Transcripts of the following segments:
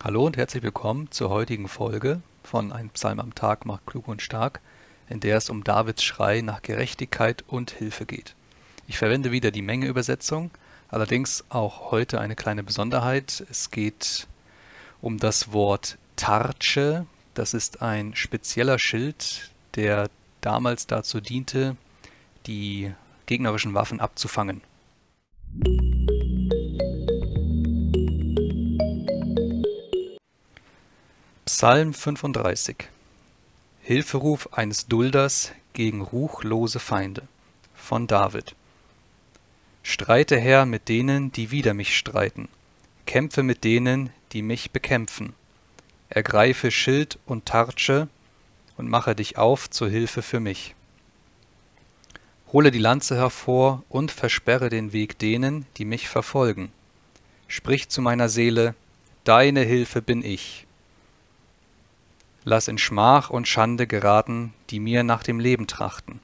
Hallo und herzlich willkommen zur heutigen Folge von Ein Psalm am Tag macht klug und stark, in der es um Davids Schrei nach Gerechtigkeit und Hilfe geht. Ich verwende wieder die Menge-Übersetzung, allerdings auch heute eine kleine Besonderheit. Es geht um das Wort Tarche. Das ist ein spezieller Schild, der damals dazu diente, die gegnerischen Waffen abzufangen. Psalm 35 Hilferuf eines Dulders gegen ruchlose Feinde von David Streite Herr mit denen, die wider mich streiten, kämpfe mit denen, die mich bekämpfen. Ergreife Schild und Tartsche und mache dich auf zur Hilfe für mich. Hole die Lanze hervor und versperre den Weg denen, die mich verfolgen. Sprich zu meiner Seele, deine Hilfe bin ich. Lass in Schmach und Schande geraten, die mir nach dem Leben trachten.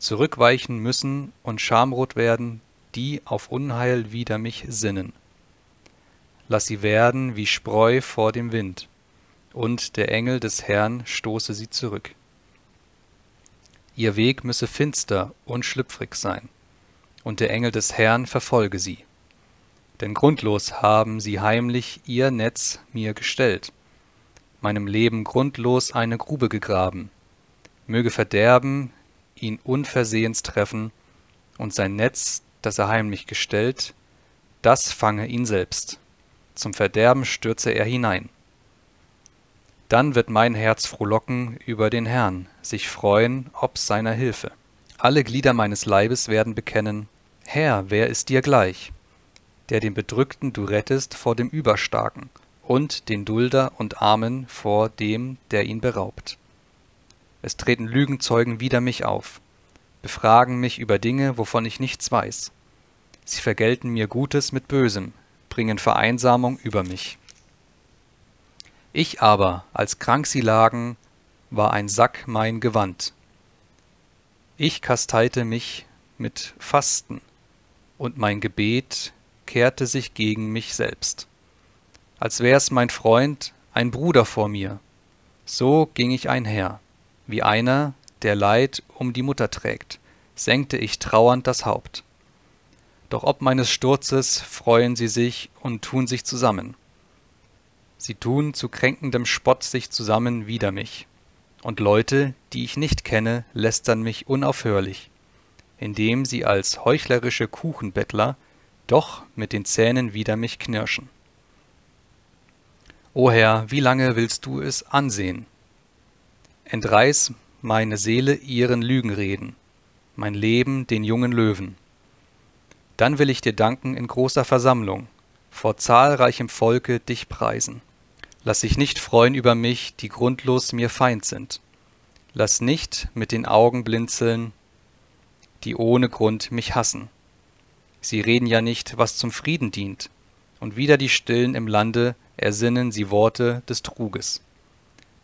Zurückweichen müssen und schamrot werden, die auf Unheil wider mich sinnen. Lass sie werden wie Spreu vor dem Wind, und der Engel des Herrn stoße sie zurück. Ihr Weg müsse finster und schlüpfrig sein, und der Engel des Herrn verfolge sie. Denn grundlos haben sie heimlich ihr Netz mir gestellt, meinem Leben grundlos eine Grube gegraben. Möge Verderben ihn unversehens treffen, und sein Netz, das er heimlich gestellt, das fange ihn selbst. Zum Verderben stürze er hinein. Dann wird mein Herz frohlocken über den Herrn, sich freuen ob seiner Hilfe. Alle Glieder meines Leibes werden bekennen, Herr, wer ist dir gleich? Der den Bedrückten du rettest vor dem Überstarken und den Dulder und Armen vor dem, der ihn beraubt. Es treten Lügenzeugen wider mich auf, befragen mich über Dinge, wovon ich nichts weiß. Sie vergelten mir Gutes mit Bösem, bringen Vereinsamung über mich. Ich aber, als krank sie lagen, war ein Sack mein Gewand. Ich kasteite mich mit Fasten, und mein Gebet kehrte sich gegen mich selbst. Als wär's mein Freund, ein Bruder vor mir, so ging ich einher, wie einer, der Leid um die Mutter trägt, senkte ich trauernd das Haupt. Doch ob meines Sturzes freuen sie sich und tun sich zusammen. Sie tun zu kränkendem Spott sich zusammen wider mich. Und Leute, die ich nicht kenne, lästern mich unaufhörlich, indem sie als heuchlerische Kuchenbettler doch mit den Zähnen wider mich knirschen. O Herr, wie lange willst du es ansehen? Entreiß meine Seele ihren Lügenreden, mein Leben den jungen Löwen. Dann will ich dir danken in großer Versammlung, vor zahlreichem Volke dich preisen. Lass sich nicht freuen über mich, die grundlos mir Feind sind. Lass nicht mit den Augen blinzeln, die ohne Grund mich hassen. Sie reden ja nicht, was zum Frieden dient, und wieder die Stillen im Lande ersinnen sie Worte des Truges.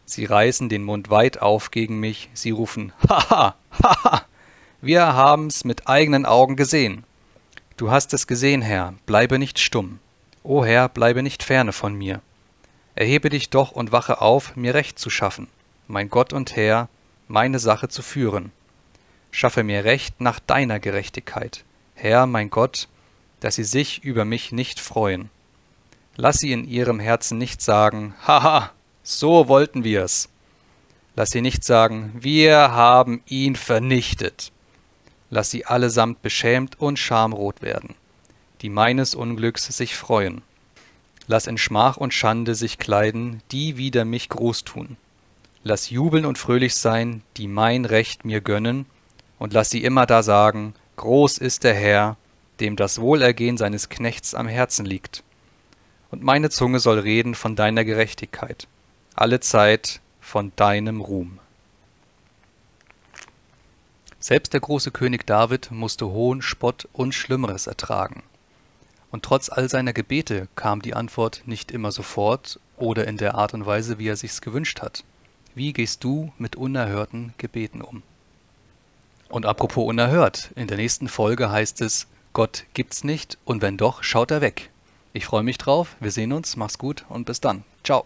Sie reißen den Mund weit auf gegen mich, sie rufen Haha, haha, wir haben's mit eigenen Augen gesehen. Du hast es gesehen, Herr, bleibe nicht stumm. O Herr, bleibe nicht ferne von mir. Erhebe dich doch und wache auf, mir Recht zu schaffen, mein Gott und Herr, meine Sache zu führen. Schaffe mir Recht nach deiner Gerechtigkeit, Herr, mein Gott, dass sie sich über mich nicht freuen. Lass sie in ihrem Herzen nicht sagen, haha, so wollten wir's. Lass sie nicht sagen, wir haben ihn vernichtet. Lass sie allesamt beschämt und schamrot werden, die meines Unglücks sich freuen. Lass in Schmach und Schande sich kleiden, die wider mich groß tun. Lass jubeln und fröhlich sein, die mein Recht mir gönnen, und lass sie immer da sagen, Groß ist der Herr, dem das Wohlergehen seines Knechts am Herzen liegt. Und meine Zunge soll reden von deiner Gerechtigkeit, alle Zeit von deinem Ruhm. Selbst der große König David musste Hohn, Spott und Schlimmeres ertragen. Und trotz all seiner Gebete kam die Antwort nicht immer sofort oder in der Art und Weise, wie er sich's gewünscht hat. Wie gehst du mit unerhörten Gebeten um? Und apropos unerhört, in der nächsten Folge heißt es, Gott gibt's nicht und wenn doch, schaut er weg. Ich freue mich drauf. Wir sehen uns. Mach's gut und bis dann. Ciao.